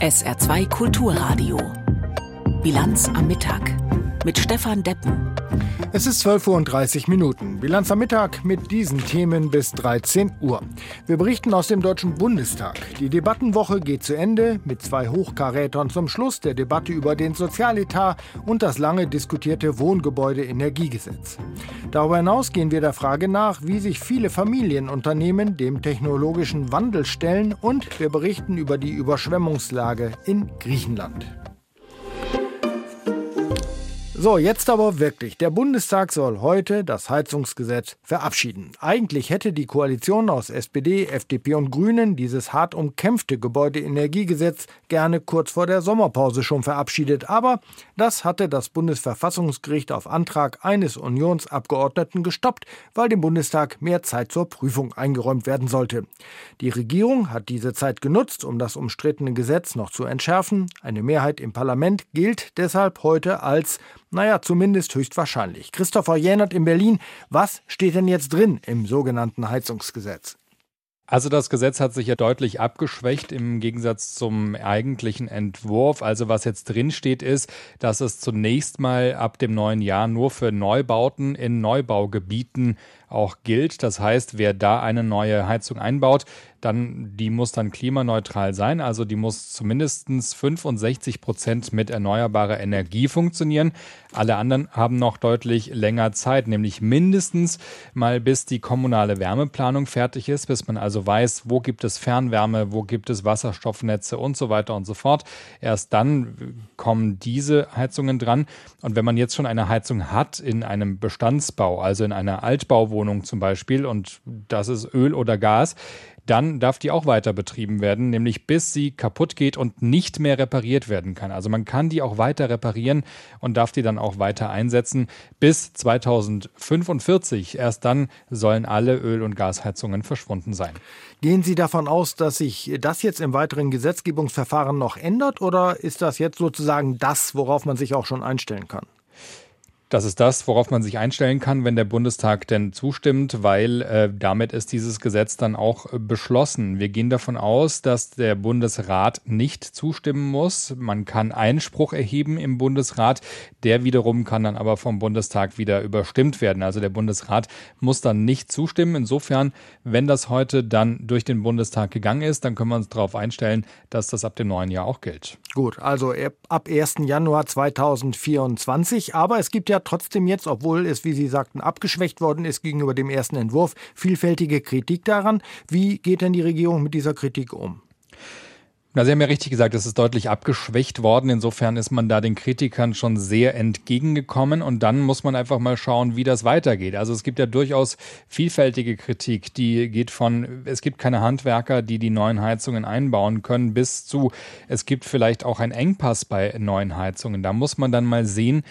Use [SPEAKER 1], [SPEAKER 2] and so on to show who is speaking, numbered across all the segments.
[SPEAKER 1] SR2 Kulturradio. Bilanz am Mittag mit Stefan Deppen.
[SPEAKER 2] Es ist 12.30 Uhr. Bilanz am Mittag mit diesen Themen bis 13 Uhr. Wir berichten aus dem Deutschen Bundestag. Die Debattenwoche geht zu Ende mit zwei Hochkarätern zum Schluss der Debatte über den Sozialetat und das lange diskutierte Wohngebäude-Energiegesetz. Darüber hinaus gehen wir der Frage nach, wie sich viele Familienunternehmen dem technologischen Wandel stellen und wir berichten über die Überschwemmungslage in Griechenland. So, jetzt aber wirklich. Der Bundestag soll heute das Heizungsgesetz verabschieden. Eigentlich hätte die Koalition aus SPD, FDP und Grünen dieses hart umkämpfte Gebäudeenergiegesetz gerne kurz vor der Sommerpause schon verabschiedet. Aber das hatte das Bundesverfassungsgericht auf Antrag eines Unionsabgeordneten gestoppt, weil dem Bundestag mehr Zeit zur Prüfung eingeräumt werden sollte. Die Regierung hat diese Zeit genutzt, um das umstrittene Gesetz noch zu entschärfen. Eine Mehrheit im Parlament gilt deshalb heute als naja, zumindest höchstwahrscheinlich. Christopher Jänert in Berlin. Was steht denn jetzt drin im sogenannten Heizungsgesetz?
[SPEAKER 3] Also das Gesetz hat sich ja deutlich abgeschwächt im Gegensatz zum eigentlichen Entwurf. Also was jetzt drin steht, ist, dass es zunächst mal ab dem neuen Jahr nur für Neubauten in Neubaugebieten auch gilt. Das heißt, wer da eine neue Heizung einbaut, dann die muss dann klimaneutral sein. Also die muss zumindest 65 Prozent mit erneuerbarer Energie funktionieren. Alle anderen haben noch deutlich länger Zeit, nämlich mindestens mal bis die kommunale Wärmeplanung fertig ist, bis man also weiß, wo gibt es Fernwärme, wo gibt es Wasserstoffnetze und so weiter und so fort. Erst dann kommen diese Heizungen dran. Und wenn man jetzt schon eine Heizung hat in einem Bestandsbau, also in einer Altbauwohnung zum Beispiel, und das ist Öl oder Gas, dann darf die auch weiter betrieben werden, nämlich bis sie kaputt geht und nicht mehr repariert werden kann. Also man kann die auch weiter reparieren und darf die dann auch weiter einsetzen bis 2045. Erst dann sollen alle Öl- und Gasheizungen verschwunden sein.
[SPEAKER 2] Gehen Sie davon aus, dass sich das jetzt im weiteren Gesetzgebungsverfahren noch ändert oder ist das jetzt sozusagen das, worauf man sich auch schon einstellen kann?
[SPEAKER 3] Das ist das, worauf man sich einstellen kann, wenn der Bundestag denn zustimmt, weil äh, damit ist dieses Gesetz dann auch äh, beschlossen. Wir gehen davon aus, dass der Bundesrat nicht zustimmen muss. Man kann Einspruch erheben im Bundesrat. Der wiederum kann dann aber vom Bundestag wieder überstimmt werden. Also der Bundesrat muss dann nicht zustimmen. Insofern, wenn das heute dann durch den Bundestag gegangen ist, dann können wir uns darauf einstellen, dass das ab dem neuen Jahr auch gilt.
[SPEAKER 2] Gut, also ab 1. Januar 2024. Aber es gibt ja trotzdem jetzt, obwohl es, wie Sie sagten, abgeschwächt worden ist gegenüber dem ersten Entwurf, vielfältige Kritik daran. Wie geht denn die Regierung mit dieser Kritik um?
[SPEAKER 3] Na, Sie haben ja richtig gesagt, es ist deutlich abgeschwächt worden. Insofern ist man da den Kritikern schon sehr entgegengekommen. Und dann muss man einfach mal schauen, wie das weitergeht. Also es gibt ja durchaus vielfältige Kritik. Die geht von, es gibt keine Handwerker, die die neuen Heizungen einbauen können, bis zu, es gibt vielleicht auch einen Engpass bei neuen Heizungen. Da muss man dann mal sehen,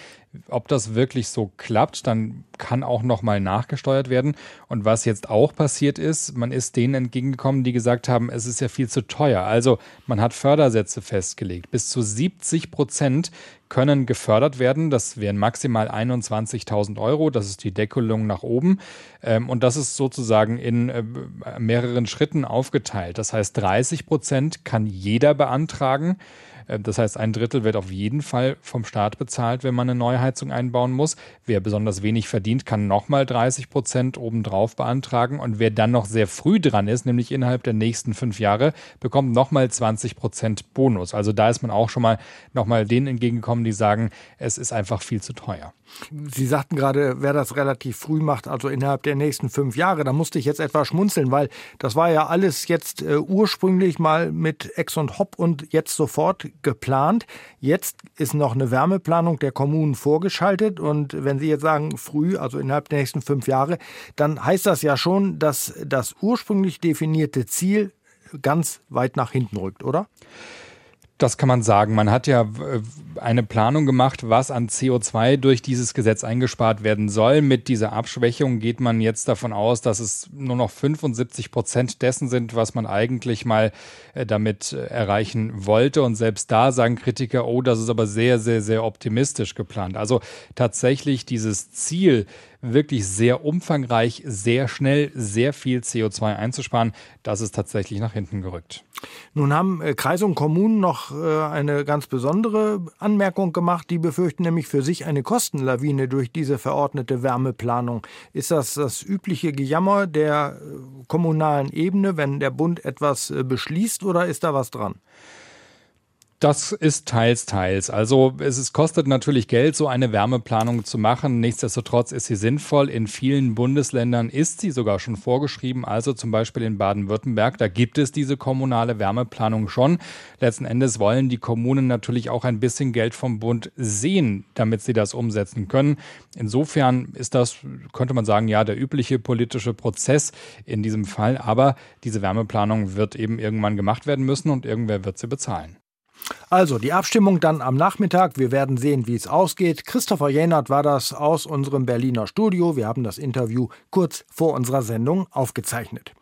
[SPEAKER 3] ob das wirklich so klappt, dann kann auch nochmal nachgesteuert werden. Und was jetzt auch passiert ist, man ist denen entgegengekommen, die gesagt haben, es ist ja viel zu teuer. Also man hat Fördersätze festgelegt. Bis zu 70 Prozent können gefördert werden. Das wären maximal 21.000 Euro. Das ist die Deckelung nach oben. Ähm, und das ist sozusagen in äh, mehreren Schritten aufgeteilt. Das heißt, 30 Prozent kann jeder beantragen. Äh, das heißt, ein Drittel wird auf jeden Fall vom Staat bezahlt, wenn man eine Neuheizung einbauen muss. Wer besonders wenig verdient, kann nochmal 30 Prozent obendrauf beantragen. Und wer dann noch sehr früh dran ist, nämlich innerhalb der nächsten fünf Jahre, bekommt nochmal 20 Prozent Bonus. Also da ist man auch schon mal nochmal denen entgegengekommen, die sagen, es ist einfach viel zu teuer.
[SPEAKER 2] Sie sagten gerade, wer das relativ früh macht, also innerhalb der nächsten fünf Jahre, da musste ich jetzt etwas schmunzeln, weil das war ja alles jetzt äh, ursprünglich mal mit Ex und Hop und jetzt sofort geplant. Jetzt ist noch eine Wärmeplanung der Kommunen vorgeschaltet und wenn Sie jetzt sagen früh, also innerhalb der nächsten fünf Jahre, dann heißt das ja schon, dass das ursprünglich definierte Ziel ganz weit nach hinten rückt, oder?
[SPEAKER 3] Das kann man sagen. Man hat ja äh, eine Planung gemacht, was an CO2 durch dieses Gesetz eingespart werden soll. Mit dieser Abschwächung geht man jetzt davon aus, dass es nur noch 75 Prozent dessen sind, was man eigentlich mal äh, damit äh, erreichen wollte. Und selbst da sagen Kritiker, oh, das ist aber sehr, sehr, sehr optimistisch geplant. Also tatsächlich dieses Ziel, wirklich sehr umfangreich, sehr schnell, sehr viel CO2 einzusparen. Das ist tatsächlich nach hinten gerückt.
[SPEAKER 2] Nun haben äh, Kreise und Kommunen noch äh, eine ganz besondere Anmerkung gemacht. Die befürchten nämlich für sich eine Kostenlawine durch diese verordnete Wärmeplanung. Ist das das übliche Gejammer der äh, kommunalen Ebene, wenn der Bund etwas beschließt, oder ist da was dran?
[SPEAKER 3] Das ist teils, teils. Also es ist, kostet natürlich Geld, so eine Wärmeplanung zu machen. Nichtsdestotrotz ist sie sinnvoll. In vielen Bundesländern ist sie sogar schon vorgeschrieben. Also zum Beispiel in Baden-Württemberg, da gibt es diese kommunale Wärmeplanung schon. Letzten Endes wollen die Kommunen natürlich auch ein bisschen Geld vom Bund sehen, damit sie das umsetzen können. Insofern ist das, könnte man sagen, ja, der übliche politische Prozess in diesem Fall. Aber diese Wärmeplanung wird eben irgendwann gemacht werden müssen und irgendwer wird sie bezahlen.
[SPEAKER 2] Also die Abstimmung dann am Nachmittag. Wir werden sehen, wie es ausgeht. Christopher Jenert war das aus unserem Berliner Studio. Wir haben das Interview kurz vor unserer Sendung aufgezeichnet.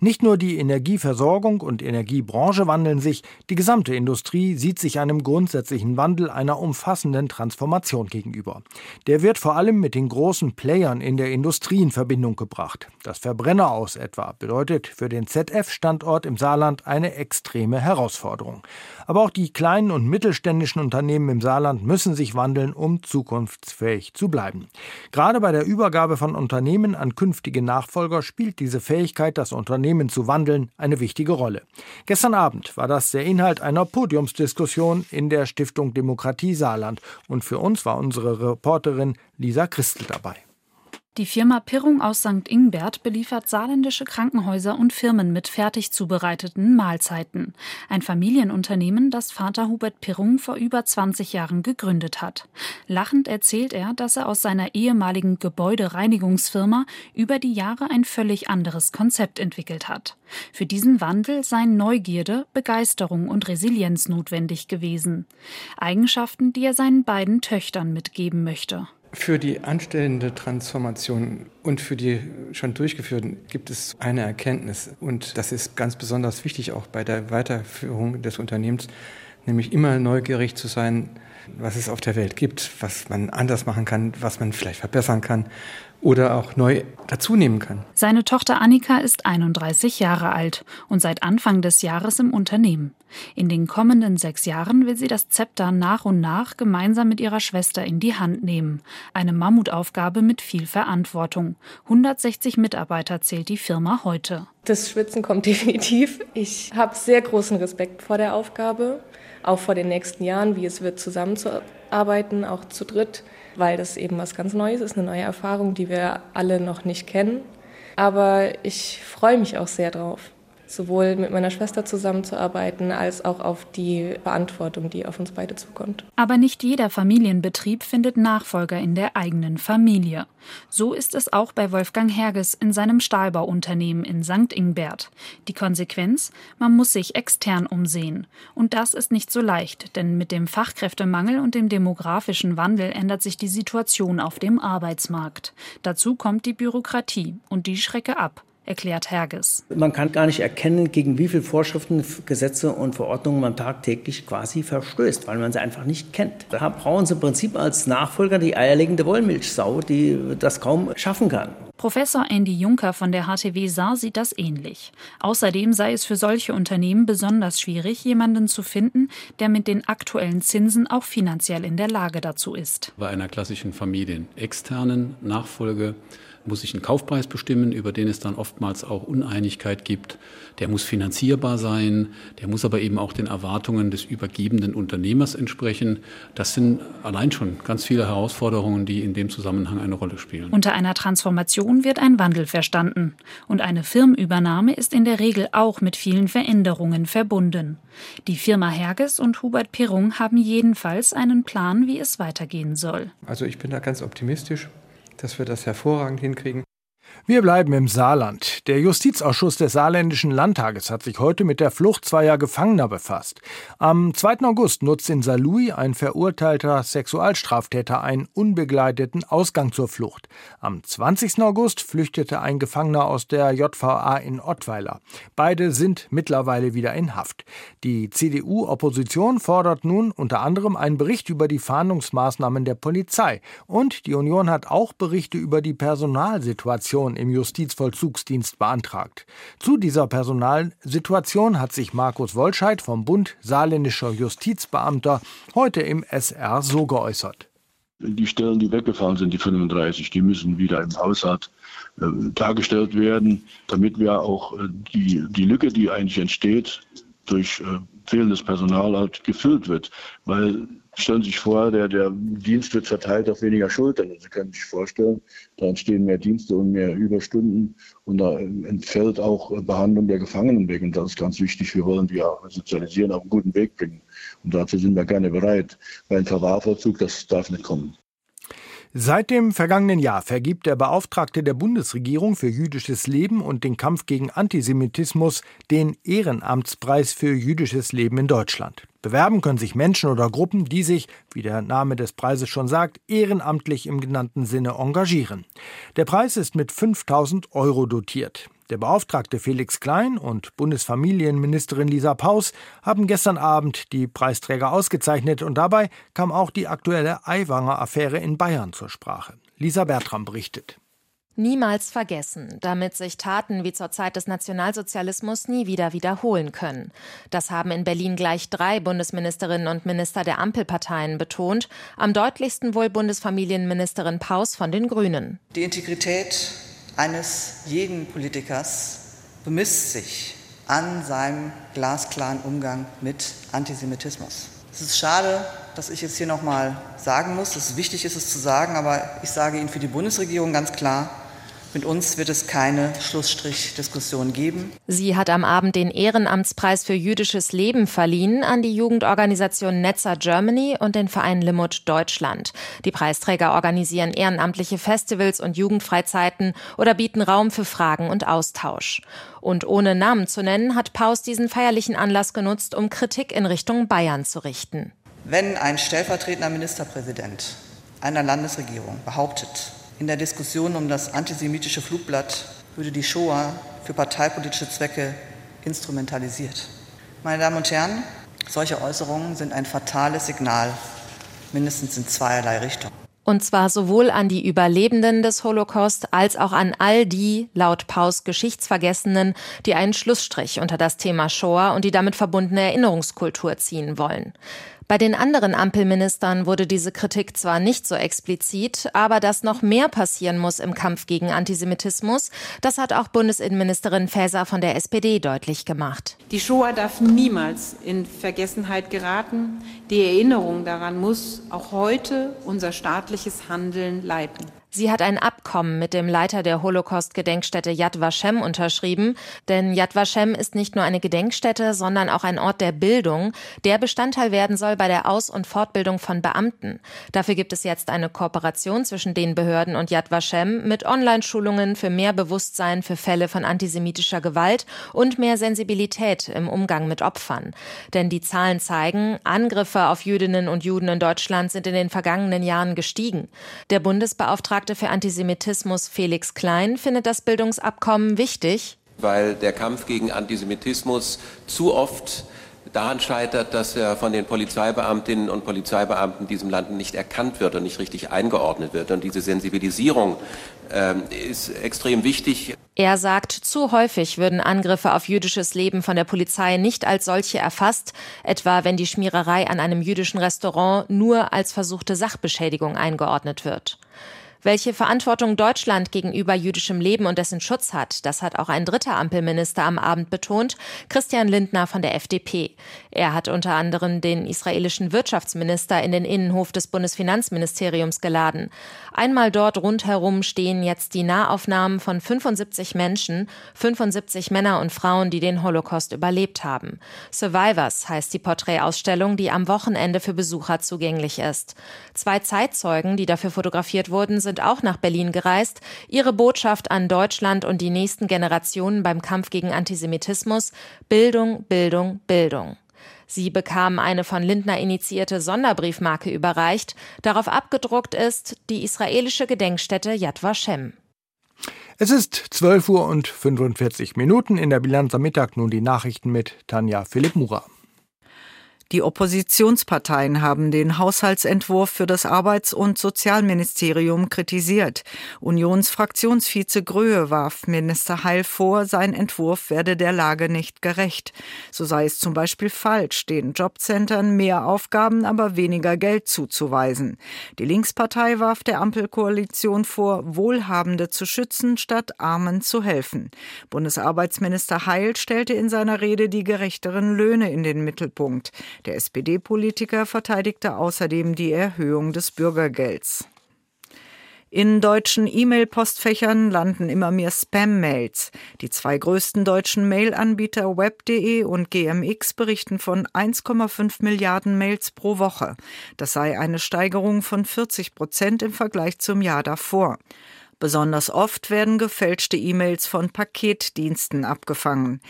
[SPEAKER 2] Nicht nur die Energieversorgung und Energiebranche wandeln sich, die gesamte Industrie sieht sich einem grundsätzlichen Wandel einer umfassenden Transformation gegenüber. Der wird vor allem mit den großen Playern in der Industrie in Verbindung gebracht. Das Verbrenner aus etwa bedeutet für den ZF-Standort im Saarland eine extreme Herausforderung. Aber auch die kleinen und mittelständischen Unternehmen im Saarland müssen sich wandeln, um zukunftsfähig zu bleiben. Gerade bei der Übergabe von Unternehmen an künftige Nachfolger spielt diese Fähigkeit, das Unternehmen zu wandeln, eine wichtige Rolle. Gestern Abend war das der Inhalt einer Podiumsdiskussion in der Stiftung Demokratie Saarland und für uns war unsere Reporterin Lisa Christel dabei.
[SPEAKER 4] Die Firma Pirrung aus St. Ingbert beliefert saarländische Krankenhäuser und Firmen mit fertig zubereiteten Mahlzeiten. Ein Familienunternehmen, das Vater Hubert Pirrung vor über 20 Jahren gegründet hat. Lachend erzählt er, dass er aus seiner ehemaligen Gebäudereinigungsfirma über die Jahre ein völlig anderes Konzept entwickelt hat. Für diesen Wandel seien Neugierde, Begeisterung und Resilienz notwendig gewesen. Eigenschaften, die er seinen beiden Töchtern mitgeben möchte.
[SPEAKER 5] Für die anstellende Transformation und für die schon durchgeführten gibt es eine Erkenntnis. Und das ist ganz besonders wichtig auch bei der Weiterführung des Unternehmens, nämlich immer neugierig zu sein, was es auf der Welt gibt, was man anders machen kann, was man vielleicht verbessern kann oder auch neu dazunehmen kann.
[SPEAKER 4] Seine Tochter Annika ist 31 Jahre alt und seit Anfang des Jahres im Unternehmen. In den kommenden sechs Jahren will sie das Zepter nach und nach gemeinsam mit ihrer Schwester in die Hand nehmen. Eine Mammutaufgabe mit viel Verantwortung. 160 Mitarbeiter zählt die Firma heute.
[SPEAKER 6] Das Schwitzen kommt definitiv. Ich habe sehr großen Respekt vor der Aufgabe, auch vor den nächsten Jahren, wie es wird, zusammenzuarbeiten, auch zu dritt weil das eben was ganz Neues ist, eine neue Erfahrung, die wir alle noch nicht kennen. Aber ich freue mich auch sehr drauf sowohl mit meiner Schwester zusammenzuarbeiten, als auch auf die Verantwortung, die auf uns beide zukommt.
[SPEAKER 4] Aber nicht jeder Familienbetrieb findet Nachfolger in der eigenen Familie. So ist es auch bei Wolfgang Herges in seinem Stahlbauunternehmen in St. Ingbert. Die Konsequenz? Man muss sich extern umsehen. Und das ist nicht so leicht, denn mit dem Fachkräftemangel und dem demografischen Wandel ändert sich die Situation auf dem Arbeitsmarkt. Dazu kommt die Bürokratie und die schrecke ab erklärt Herges.
[SPEAKER 7] Man kann gar nicht erkennen, gegen wie viele Vorschriften, Gesetze und Verordnungen man tagtäglich quasi verstößt, weil man sie einfach nicht kennt. Da brauchen sie im Prinzip als Nachfolger die eierlegende Wollmilchsau, die das kaum schaffen kann.
[SPEAKER 4] Professor Andy Juncker von der HTW Saar sieht das ähnlich. Außerdem sei es für solche Unternehmen besonders schwierig, jemanden zu finden, der mit den aktuellen Zinsen auch finanziell in der Lage dazu ist.
[SPEAKER 8] Bei einer klassischen familienexternen Nachfolge muss sich einen Kaufpreis bestimmen, über den es dann oftmals auch Uneinigkeit gibt. Der muss finanzierbar sein, der muss aber eben auch den Erwartungen des übergebenden Unternehmers entsprechen. Das sind allein schon ganz viele Herausforderungen, die in dem Zusammenhang eine Rolle spielen.
[SPEAKER 4] Unter einer Transformation wird ein Wandel verstanden. Und eine Firmenübernahme ist in der Regel auch mit vielen Veränderungen verbunden. Die Firma Herges und Hubert Pirung haben jedenfalls einen Plan, wie es weitergehen soll.
[SPEAKER 5] Also ich bin da ganz optimistisch dass wir das hervorragend hinkriegen.
[SPEAKER 2] Wir bleiben im Saarland. Der Justizausschuss des Saarländischen Landtages hat sich heute mit der Flucht zweier Gefangener befasst. Am 2. August nutzt in Saarlouis ein verurteilter Sexualstraftäter einen unbegleiteten Ausgang zur Flucht. Am 20. August flüchtete ein Gefangener aus der JVA in Ottweiler. Beide sind mittlerweile wieder in Haft. Die CDU-Opposition fordert nun unter anderem einen Bericht über die Fahndungsmaßnahmen der Polizei. Und die Union hat auch Berichte über die Personalsituation im Justizvollzugsdienst beantragt. Zu dieser Personalsituation hat sich Markus Wolscheid vom Bund Saarländischer Justizbeamter heute im SR so geäußert.
[SPEAKER 9] Die Stellen, die weggefallen sind, die 35, die müssen wieder im Haushalt äh, dargestellt werden, damit wir auch äh, die, die Lücke, die eigentlich entsteht, durch äh, fehlendes Personal halt gefüllt wird. Weil stellen Sie sich vor, der, der Dienst wird verteilt auf weniger Schultern. Sie können sich vorstellen, da entstehen mehr Dienste und mehr Überstunden und da entfällt auch Behandlung der Gefangenen weg. Und das ist ganz wichtig. Wir wollen die auch sozialisieren, auf einen guten Weg bringen. Und dazu sind wir gerne bereit. Weil ein Verwahrvollzug, das darf nicht kommen.
[SPEAKER 2] Seit dem vergangenen Jahr vergibt der Beauftragte der Bundesregierung für jüdisches Leben und den Kampf gegen Antisemitismus den Ehrenamtspreis für jüdisches Leben in Deutschland. Bewerben können sich Menschen oder Gruppen, die sich, wie der Name des Preises schon sagt, ehrenamtlich im genannten Sinne engagieren. Der Preis ist mit 5000 Euro dotiert. Der Beauftragte Felix Klein und Bundesfamilienministerin Lisa Paus haben gestern Abend die Preisträger ausgezeichnet und dabei kam auch die aktuelle Aiwanger-Affäre in Bayern zur Sprache. Lisa Bertram berichtet.
[SPEAKER 10] Niemals vergessen, damit sich Taten wie zur Zeit des Nationalsozialismus nie wieder wiederholen können. Das haben in Berlin gleich drei Bundesministerinnen und Minister der Ampelparteien betont, am deutlichsten wohl Bundesfamilienministerin Paus von den Grünen.
[SPEAKER 11] Die Integrität eines jeden Politikers bemisst sich an seinem glasklaren Umgang mit Antisemitismus. Es ist schade, dass ich jetzt hier noch mal sagen muss, es ist wichtig ist es zu sagen, aber ich sage Ihnen für die Bundesregierung ganz klar, mit uns wird es keine Schlussstrichdiskussion geben.
[SPEAKER 10] Sie hat am Abend den Ehrenamtspreis für jüdisches Leben verliehen an die Jugendorganisation Netzer Germany und den Verein Limut Deutschland. Die Preisträger organisieren ehrenamtliche Festivals und Jugendfreizeiten oder bieten Raum für Fragen und Austausch. Und ohne Namen zu nennen, hat Paus diesen feierlichen Anlass genutzt, um Kritik in Richtung Bayern zu richten.
[SPEAKER 11] Wenn ein stellvertretender Ministerpräsident einer Landesregierung behauptet, in der Diskussion um das antisemitische Flugblatt würde die Shoah für parteipolitische Zwecke instrumentalisiert. Meine Damen und Herren, solche Äußerungen sind ein fatales Signal, mindestens in zweierlei Richtungen.
[SPEAKER 10] Und zwar sowohl an die Überlebenden des Holocaust als auch an all die, laut Paus Geschichtsvergessenen, die einen Schlussstrich unter das Thema Shoah und die damit verbundene Erinnerungskultur ziehen wollen. Bei den anderen Ampelministern wurde diese Kritik zwar nicht so explizit, aber dass noch mehr passieren muss im Kampf gegen Antisemitismus, das hat auch Bundesinnenministerin Faeser von der SPD deutlich gemacht.
[SPEAKER 12] Die Shoah darf niemals in Vergessenheit geraten. Die Erinnerung daran muss auch heute unser staatliches Handeln leiten.
[SPEAKER 10] Sie hat ein Abkommen mit dem Leiter der Holocaust-Gedenkstätte Yad Vashem unterschrieben, denn Yad Vashem ist nicht nur eine Gedenkstätte, sondern auch ein Ort der Bildung, der Bestandteil werden soll bei der Aus- und Fortbildung von Beamten. Dafür gibt es jetzt eine Kooperation zwischen den Behörden und Yad Vashem mit Online-Schulungen für mehr Bewusstsein für Fälle von antisemitischer Gewalt und mehr Sensibilität im Umgang mit Opfern. Denn die Zahlen zeigen, Angriffe auf Jüdinnen und Juden in Deutschland sind in den vergangenen Jahren gestiegen. Der Bundesbeauftragte Beauftragte für Antisemitismus Felix Klein findet das Bildungsabkommen wichtig.
[SPEAKER 13] Weil der Kampf gegen Antisemitismus zu oft daran scheitert, dass er von den Polizeibeamtinnen und Polizeibeamten in diesem Land nicht erkannt wird und nicht richtig eingeordnet wird. Und diese Sensibilisierung äh, ist extrem wichtig.
[SPEAKER 10] Er sagt, zu häufig würden Angriffe auf jüdisches Leben von der Polizei nicht als solche erfasst, etwa wenn die Schmiererei an einem jüdischen Restaurant nur als versuchte Sachbeschädigung eingeordnet wird. Welche Verantwortung Deutschland gegenüber jüdischem Leben und dessen Schutz hat, das hat auch ein dritter Ampelminister am Abend betont, Christian Lindner von der FDP. Er hat unter anderem den israelischen Wirtschaftsminister in den Innenhof des Bundesfinanzministeriums geladen. Einmal dort rundherum stehen jetzt die Nahaufnahmen von 75 Menschen, 75 Männer und Frauen, die den Holocaust überlebt haben. Survivors heißt die Porträtausstellung, die am Wochenende für Besucher zugänglich ist. Zwei Zeitzeugen, die dafür fotografiert wurden, sind auch nach Berlin gereist. Ihre Botschaft an Deutschland und die nächsten Generationen beim Kampf gegen Antisemitismus Bildung, Bildung, Bildung. Sie bekamen eine von Lindner initiierte Sonderbriefmarke überreicht. Darauf abgedruckt ist die israelische Gedenkstätte Yad Vashem.
[SPEAKER 2] Es ist 12 Uhr und 45 Minuten in der Bilanz am Mittag. Nun die Nachrichten mit Tanja Philipp Mura.
[SPEAKER 14] Die Oppositionsparteien haben den Haushaltsentwurf für das Arbeits- und Sozialministerium kritisiert. Unionsfraktionsvize Gröhe warf Minister Heil vor, sein Entwurf werde der Lage nicht gerecht. So sei es zum Beispiel falsch, den Jobcentern mehr Aufgaben, aber weniger Geld zuzuweisen. Die Linkspartei warf der Ampelkoalition vor, Wohlhabende zu schützen, statt Armen zu helfen. Bundesarbeitsminister Heil stellte in seiner Rede die gerechteren Löhne in den Mittelpunkt. Der SPD-Politiker verteidigte außerdem die Erhöhung des Bürgergelds. In deutschen E-Mail-Postfächern landen immer mehr Spam-Mails. Die zwei größten deutschen Mail-Anbieter web.de und GMX berichten von 1,5 Milliarden Mails pro Woche. Das sei eine Steigerung von 40 Prozent im Vergleich zum Jahr davor. Besonders oft werden gefälschte E-Mails von Paketdiensten abgefangen.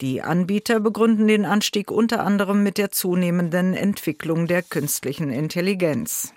[SPEAKER 14] Die Anbieter begründen den Anstieg unter anderem mit der zunehmenden Entwicklung der künstlichen Intelligenz.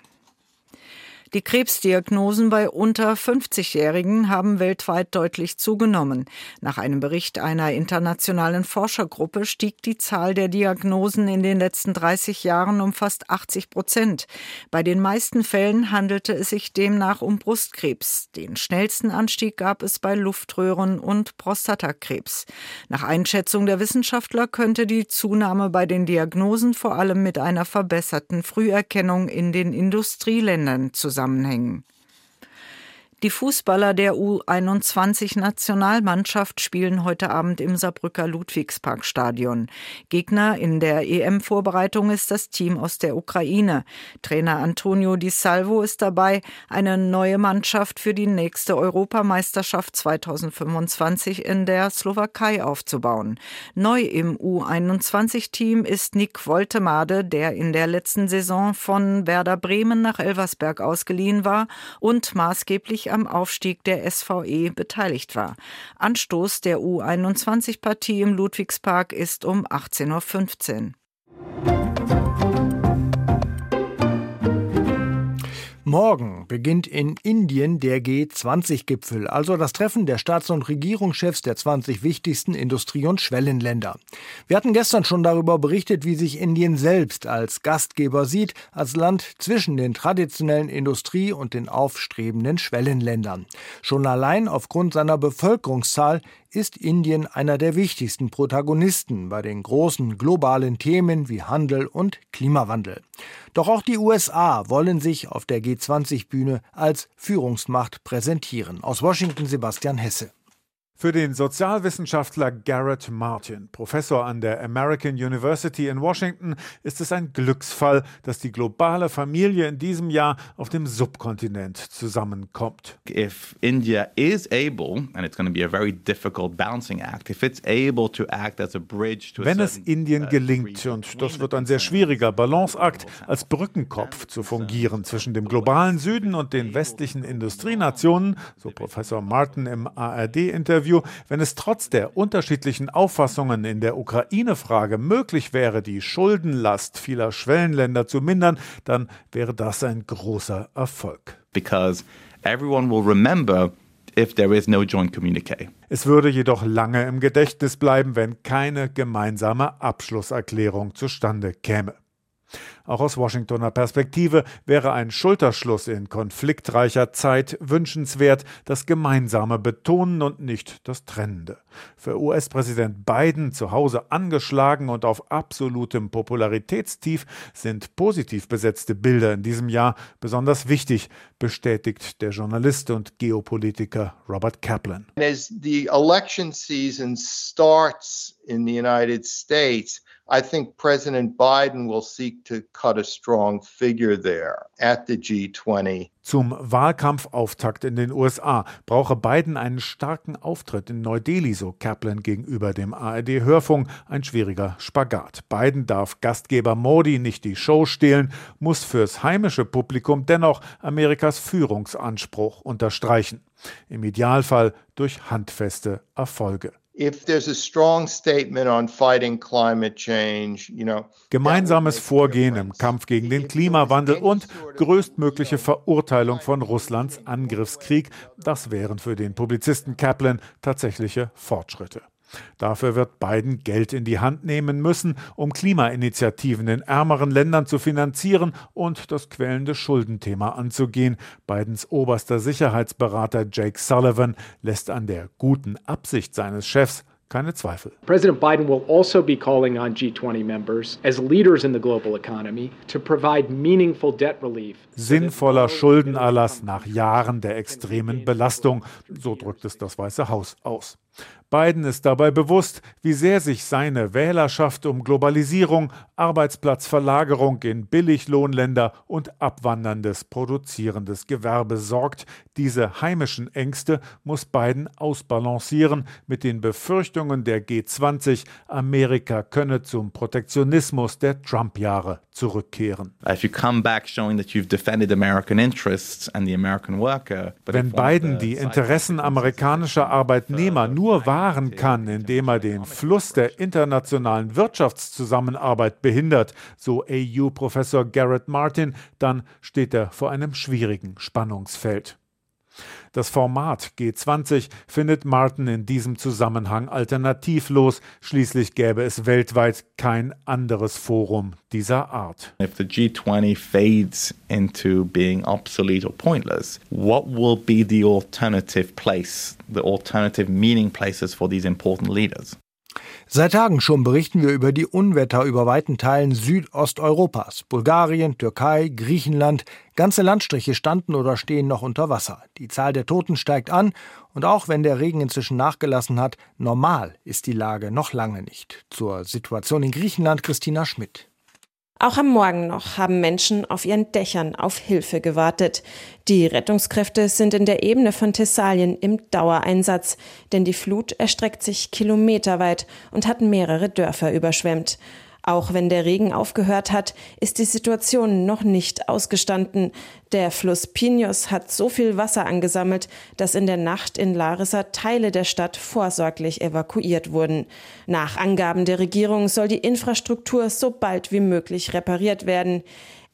[SPEAKER 14] Die Krebsdiagnosen bei unter 50-Jährigen haben weltweit deutlich zugenommen. Nach einem Bericht einer internationalen Forschergruppe stieg die Zahl der Diagnosen in den letzten 30 Jahren um fast 80 Prozent. Bei den meisten Fällen handelte es sich demnach um Brustkrebs. Den schnellsten Anstieg gab es bei Luftröhren- und Prostatakrebs. Nach Einschätzung der Wissenschaftler könnte die Zunahme bei den Diagnosen vor allem mit einer verbesserten Früherkennung in den Industrieländern zusammenhängen zusammenhängen. Die Fußballer der U21-Nationalmannschaft spielen heute Abend im Saarbrücker Ludwigsparkstadion. Gegner in der EM-Vorbereitung ist das Team aus der Ukraine. Trainer Antonio Di Salvo ist dabei, eine neue Mannschaft für die nächste Europameisterschaft 2025 in der Slowakei aufzubauen. Neu im U21-Team ist Nick Woltemade, der in der letzten Saison von Werder Bremen nach Elversberg ausgeliehen war und maßgeblich am Aufstieg der SVE beteiligt war. Anstoß der U21-Partie im Ludwigspark ist um 18.15 Uhr.
[SPEAKER 2] Morgen beginnt in Indien der G20-Gipfel, also das Treffen der Staats- und Regierungschefs der 20 wichtigsten Industrie- und Schwellenländer. Wir hatten gestern schon darüber berichtet, wie sich Indien selbst als Gastgeber sieht, als Land zwischen den traditionellen Industrie- und den aufstrebenden Schwellenländern. Schon allein aufgrund seiner Bevölkerungszahl ist Indien einer der wichtigsten Protagonisten bei den großen globalen Themen wie Handel und Klimawandel. Doch auch die USA wollen sich auf der G20-Bühne als Führungsmacht präsentieren. Aus Washington Sebastian Hesse.
[SPEAKER 15] Für den Sozialwissenschaftler Garrett Martin, Professor an der American University in Washington, ist es ein Glücksfall, dass die globale Familie in diesem Jahr auf dem Subkontinent zusammenkommt.
[SPEAKER 16] If India is able, and it's going to be a very difficult balancing act, if it's able to act as a bridge to
[SPEAKER 15] Wenn es Indien gelingt, und das wird ein sehr schwieriger Balanceakt, als Brückenkopf zu fungieren zwischen dem globalen Süden und den westlichen Industrienationen, so Professor Martin im ARD-Interview, Interview, wenn es trotz der unterschiedlichen Auffassungen in der Ukraine-Frage möglich wäre, die Schuldenlast vieler Schwellenländer zu mindern, dann wäre das ein großer Erfolg.
[SPEAKER 16] Because everyone will remember if there is no joint communique.
[SPEAKER 15] Es würde jedoch lange im Gedächtnis bleiben, wenn keine gemeinsame Abschlusserklärung zustande käme. Auch aus Washingtoner Perspektive wäre ein Schulterschluss in konfliktreicher Zeit wünschenswert, das Gemeinsame betonen und nicht das Trennende. Für US-Präsident Biden zu Hause angeschlagen und auf absolutem Popularitätstief sind positiv besetzte Bilder in diesem Jahr besonders wichtig, bestätigt der Journalist und Geopolitiker Robert Kaplan.
[SPEAKER 17] As the election season starts in the United States, I think President Biden will seek to cut a strong figure there at the G20.
[SPEAKER 15] Zum Wahlkampfauftakt in den USA brauche Biden einen starken Auftritt in Neu-Delhi, so Kaplan gegenüber dem ARD-Hörfunk. Ein schwieriger Spagat. Biden darf Gastgeber Modi nicht die Show stehlen, muss fürs heimische Publikum dennoch Amerikas Führungsanspruch unterstreichen. Im Idealfall durch handfeste Erfolge. Gemeinsames Vorgehen im Kampf gegen den Klimawandel und größtmögliche Verurteilung von Russlands Angriffskrieg, das wären für den Publizisten Kaplan tatsächliche Fortschritte. Dafür wird Biden Geld in die Hand nehmen müssen, um Klimainitiativen in ärmeren Ländern zu finanzieren und das quälende Schuldenthema anzugehen. Bidens oberster Sicherheitsberater Jake Sullivan lässt an der guten Absicht seines Chefs keine Zweifel.
[SPEAKER 18] President Biden will also be calling on G20 members as leaders in the global economy to provide meaningful debt relief.
[SPEAKER 15] Sinnvoller Schuldenerlass nach Jahren der extremen Belastung, so drückt es das Weiße Haus aus. Biden ist dabei bewusst, wie sehr sich seine Wählerschaft um Globalisierung, Arbeitsplatzverlagerung in Billiglohnländer und abwanderndes produzierendes Gewerbe sorgt. Diese heimischen Ängste muss Biden ausbalancieren mit den Befürchtungen der G20, Amerika könne zum Protektionismus der Trump-Jahre zurückkehren. Wenn Biden die Interessen amerikanischer Arbeitnehmer nur wahr wahren kann, indem er den Fluss der internationalen Wirtschaftszusammenarbeit behindert, so AU-Professor Garrett Martin, dann steht er vor einem schwierigen Spannungsfeld. Das Format G20 findet Martin in diesem Zusammenhang alternativlos. Schließlich gäbe es weltweit kein anderes Forum dieser Art.
[SPEAKER 16] If the G20 fades into being obsolete or pointless, what will be the alternative place, the alternative meaning places for these important leaders?
[SPEAKER 2] Seit Tagen schon berichten wir über die Unwetter über weiten Teilen Südosteuropas. Bulgarien, Türkei, Griechenland, ganze Landstriche standen oder stehen noch unter Wasser. Die Zahl der Toten steigt an und auch wenn der Regen inzwischen nachgelassen hat, normal ist die Lage noch lange nicht. Zur Situation in Griechenland Christina Schmidt.
[SPEAKER 19] Auch am Morgen noch haben Menschen auf ihren Dächern auf Hilfe gewartet. Die Rettungskräfte sind in der Ebene von Thessalien im Dauereinsatz, denn die Flut erstreckt sich kilometerweit und hat mehrere Dörfer überschwemmt. Auch wenn der Regen aufgehört hat, ist die Situation noch nicht ausgestanden. Der Fluss Pinos hat so viel Wasser angesammelt, dass in der Nacht in Larissa Teile der Stadt vorsorglich evakuiert wurden. Nach Angaben der Regierung soll die Infrastruktur so bald wie möglich repariert werden.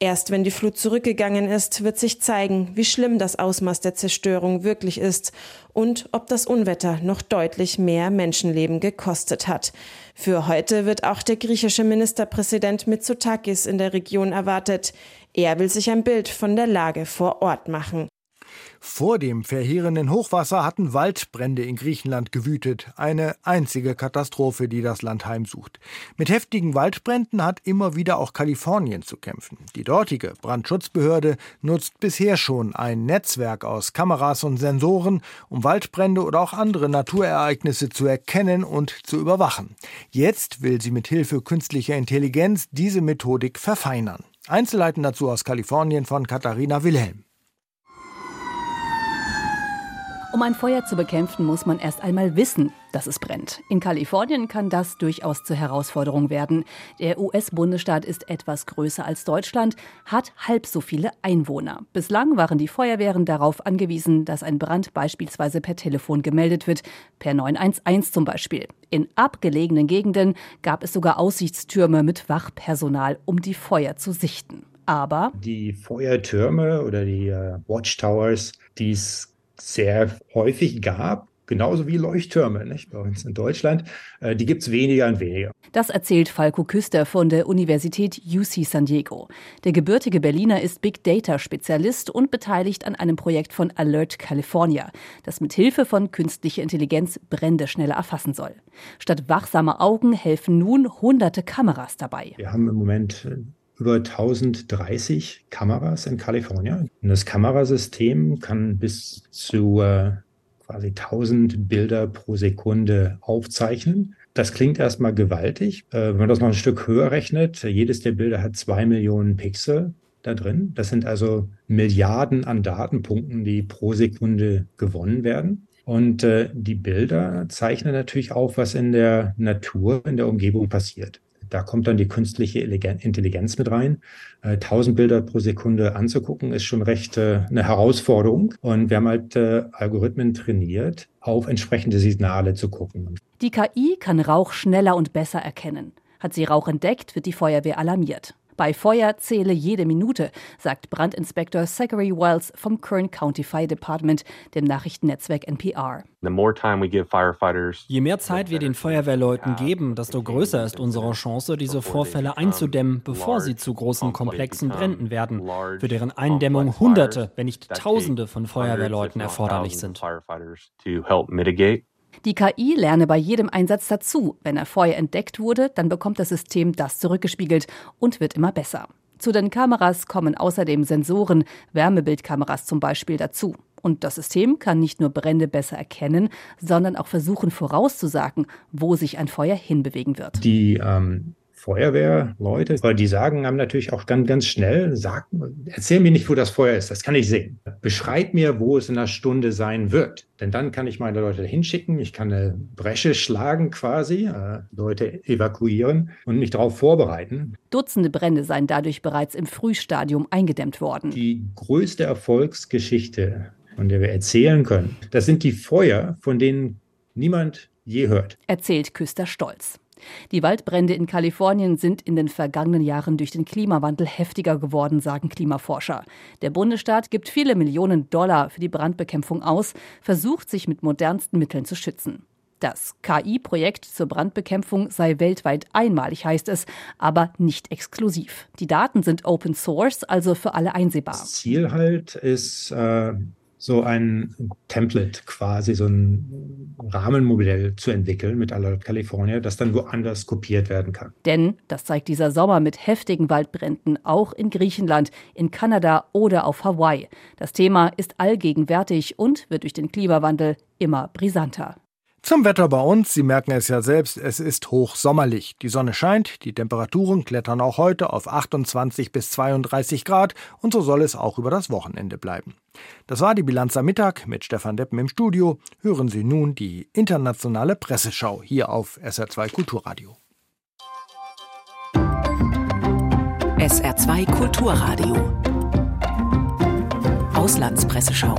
[SPEAKER 19] Erst wenn die Flut zurückgegangen ist, wird sich zeigen, wie schlimm das Ausmaß der Zerstörung wirklich ist und ob das Unwetter noch deutlich mehr Menschenleben gekostet hat. Für heute wird auch der griechische Ministerpräsident Mitsotakis in der Region erwartet. Er will sich ein Bild von der Lage vor Ort machen.
[SPEAKER 2] Vor dem verheerenden Hochwasser hatten Waldbrände in Griechenland gewütet. Eine einzige Katastrophe, die das Land heimsucht. Mit heftigen Waldbränden hat immer wieder auch Kalifornien zu kämpfen. Die dortige Brandschutzbehörde nutzt bisher schon ein Netzwerk aus Kameras und Sensoren, um Waldbrände oder auch andere Naturereignisse zu erkennen und zu überwachen. Jetzt will sie mit Hilfe künstlicher Intelligenz diese Methodik verfeinern. Einzelheiten dazu aus Kalifornien von Katharina Wilhelm.
[SPEAKER 20] Um ein Feuer zu bekämpfen, muss man erst einmal wissen, dass es brennt. In Kalifornien kann das durchaus zur Herausforderung werden. Der US-Bundesstaat ist etwas größer als Deutschland, hat halb so viele Einwohner. Bislang waren die Feuerwehren darauf angewiesen, dass ein Brand beispielsweise per Telefon gemeldet wird, per 911 zum Beispiel. In abgelegenen Gegenden gab es sogar Aussichtstürme mit Wachpersonal, um die Feuer zu sichten. Aber
[SPEAKER 21] die Feuertürme oder die uh, Watchtowers, die es sehr häufig gab, genauso wie Leuchttürme nicht? bei uns in Deutschland. Äh, die gibt es weniger und weniger.
[SPEAKER 20] Das erzählt Falco Küster von der Universität UC San Diego. Der gebürtige Berliner ist Big Data-Spezialist und beteiligt an einem Projekt von Alert California, das mit Hilfe von künstlicher Intelligenz Brände schneller erfassen soll. Statt wachsamer Augen helfen nun hunderte Kameras dabei.
[SPEAKER 21] Wir haben im Moment äh, über 1030 Kameras in Kalifornien. Und das Kamerasystem kann bis zu äh, quasi 1000 Bilder pro Sekunde aufzeichnen. Das klingt erstmal gewaltig. Äh, wenn man das noch ein Stück höher rechnet, jedes der Bilder hat zwei Millionen Pixel da drin. Das sind also Milliarden an Datenpunkten, die pro Sekunde gewonnen werden. Und äh, die Bilder zeichnen natürlich auf, was in der Natur, in der Umgebung passiert. Da kommt dann die künstliche Intelligenz mit rein. Äh, 1000 Bilder pro Sekunde anzugucken, ist schon recht äh, eine Herausforderung. Und wir haben halt äh, Algorithmen trainiert, auf entsprechende Signale zu gucken.
[SPEAKER 20] Die KI kann Rauch schneller und besser erkennen. Hat sie Rauch entdeckt, wird die Feuerwehr alarmiert. Bei Feuer zähle jede Minute, sagt Brandinspektor Zachary Wells vom Kern County Fire Department, dem Nachrichtennetzwerk NPR.
[SPEAKER 22] Je mehr Zeit wir den Feuerwehrleuten geben, desto größer ist unsere Chance, diese Vorfälle einzudämmen, bevor sie zu großen, komplexen Bränden werden, für deren Eindämmung Hunderte, wenn nicht Tausende von Feuerwehrleuten erforderlich sind.
[SPEAKER 20] Die KI lerne bei jedem Einsatz dazu. Wenn er vorher entdeckt wurde, dann bekommt das System das zurückgespiegelt und wird immer besser. Zu den Kameras kommen außerdem Sensoren, Wärmebildkameras zum Beispiel dazu. Und das System kann nicht nur Brände besser erkennen, sondern auch versuchen vorauszusagen, wo sich ein Feuer hinbewegen wird.
[SPEAKER 21] Die ähm, Feuerwehrleute, weil die sagen haben natürlich auch dann ganz schnell, sag, erzähl mir nicht, wo das Feuer ist, das kann ich sehen. Beschreib mir, wo es in einer Stunde sein wird. Denn dann kann ich meine Leute hinschicken, ich kann eine Bresche schlagen quasi, äh, Leute evakuieren und mich darauf vorbereiten.
[SPEAKER 20] Dutzende Brände seien dadurch bereits im Frühstadium eingedämmt worden.
[SPEAKER 21] Die größte Erfolgsgeschichte, von der wir erzählen können, das sind die Feuer, von denen niemand je hört.
[SPEAKER 20] Erzählt Küster stolz. Die Waldbrände in Kalifornien sind in den vergangenen Jahren durch den Klimawandel heftiger geworden, sagen Klimaforscher. Der Bundesstaat gibt viele Millionen Dollar für die Brandbekämpfung aus, versucht sich mit modernsten Mitteln zu schützen. Das KI-Projekt zur Brandbekämpfung sei weltweit einmalig, heißt es, aber nicht exklusiv. Die Daten sind Open Source, also für alle einsehbar.
[SPEAKER 21] Das Ziel halt ist, äh, so ein Template quasi, so ein Rahmenmodell zu entwickeln mit Alert California, das dann woanders kopiert werden kann.
[SPEAKER 20] Denn, das zeigt dieser Sommer mit heftigen Waldbränden auch in Griechenland, in Kanada oder auf Hawaii. Das Thema ist allgegenwärtig und wird durch den Klimawandel immer brisanter.
[SPEAKER 2] Zum Wetter bei uns, Sie merken es ja selbst, es ist hochsommerlich. Die Sonne scheint, die Temperaturen klettern auch heute auf 28 bis 32 Grad und so soll es auch über das Wochenende bleiben. Das war die Bilanz am Mittag mit Stefan Deppen im Studio. Hören Sie nun die internationale Presseschau hier auf SR2 Kulturradio.
[SPEAKER 23] SR2 Kulturradio Auslandspresseschau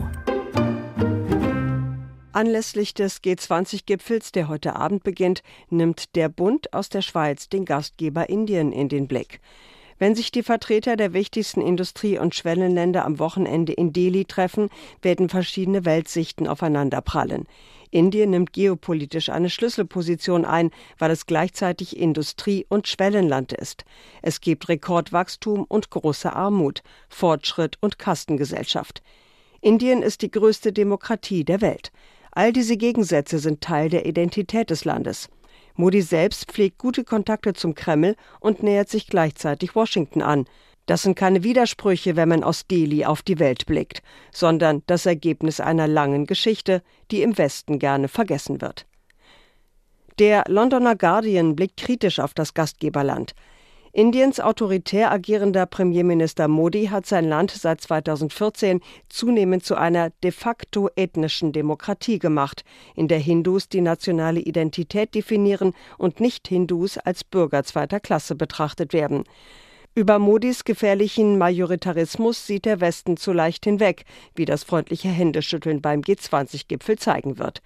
[SPEAKER 24] Anlässlich des G20-Gipfels, der heute Abend beginnt, nimmt der Bund aus der Schweiz den Gastgeber Indien in den Blick. Wenn sich die Vertreter der wichtigsten Industrie- und Schwellenländer am Wochenende in Delhi treffen, werden verschiedene Weltsichten aufeinanderprallen. Indien nimmt geopolitisch eine Schlüsselposition ein, weil es gleichzeitig Industrie- und Schwellenland ist. Es gibt Rekordwachstum und große Armut, Fortschritt und Kastengesellschaft. Indien ist die größte Demokratie der Welt. All diese Gegensätze sind Teil der Identität des Landes. Modi selbst pflegt gute Kontakte zum Kreml und nähert sich gleichzeitig Washington an. Das sind keine Widersprüche, wenn man aus Delhi auf die Welt blickt, sondern das Ergebnis einer langen Geschichte, die im Westen gerne vergessen wird. Der Londoner Guardian blickt kritisch auf das Gastgeberland. Indiens autoritär agierender Premierminister Modi hat sein Land seit 2014 zunehmend zu einer de facto ethnischen Demokratie gemacht, in der Hindus die nationale Identität definieren und Nicht-Hindus als Bürger zweiter Klasse betrachtet werden. Über Modis gefährlichen Majoritarismus sieht der Westen zu leicht hinweg, wie das freundliche Händeschütteln beim G20-Gipfel zeigen wird.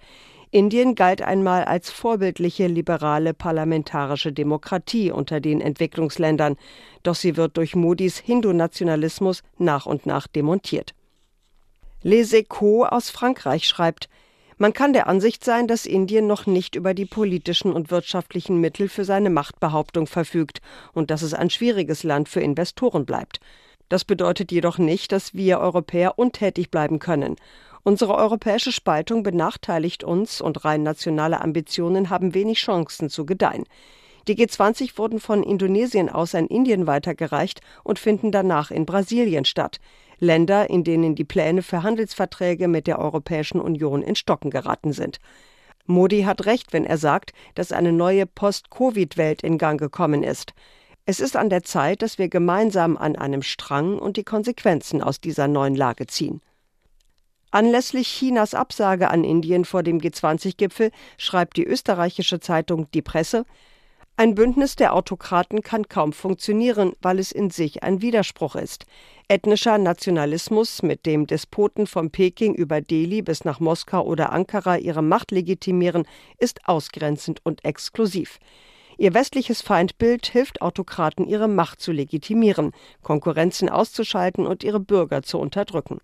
[SPEAKER 24] Indien galt einmal als vorbildliche liberale parlamentarische Demokratie unter den Entwicklungsländern, doch sie wird durch Modis Hindu-Nationalismus nach und nach demontiert. Les Echos aus Frankreich schreibt, man kann der Ansicht sein, dass Indien noch nicht über die politischen und wirtschaftlichen Mittel für seine Machtbehauptung verfügt und dass es ein schwieriges Land für Investoren bleibt. Das bedeutet jedoch nicht, dass wir Europäer untätig bleiben können. Unsere europäische Spaltung benachteiligt uns und rein nationale Ambitionen haben wenig Chancen zu gedeihen. Die G20 wurden von Indonesien aus an Indien weitergereicht und finden danach in Brasilien statt. Länder, in denen die Pläne für Handelsverträge mit der Europäischen Union in Stocken geraten sind. Modi hat recht, wenn er sagt, dass eine neue Post-Covid-Welt in Gang gekommen ist. Es ist an der Zeit, dass wir gemeinsam an einem Strang und die Konsequenzen aus dieser neuen Lage ziehen. Anlässlich Chinas Absage an Indien vor dem G20-Gipfel schreibt die österreichische Zeitung Die Presse, ein Bündnis der Autokraten kann kaum funktionieren, weil es in sich ein Widerspruch ist. Ethnischer Nationalismus, mit dem Despoten von Peking über Delhi bis nach Moskau oder Ankara ihre Macht legitimieren, ist ausgrenzend und exklusiv. Ihr westliches Feindbild hilft Autokraten, ihre Macht zu legitimieren, Konkurrenzen auszuschalten und ihre Bürger zu unterdrücken.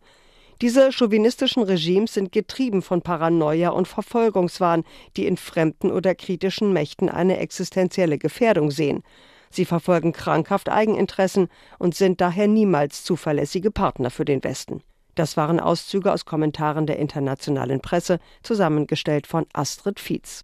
[SPEAKER 24] Diese chauvinistischen Regimes sind getrieben von Paranoia und Verfolgungswahn, die in fremden oder kritischen Mächten eine existenzielle Gefährdung sehen. Sie verfolgen krankhaft Eigeninteressen und sind daher niemals zuverlässige Partner für den Westen. Das waren Auszüge aus Kommentaren der internationalen Presse, zusammengestellt von Astrid Fietz.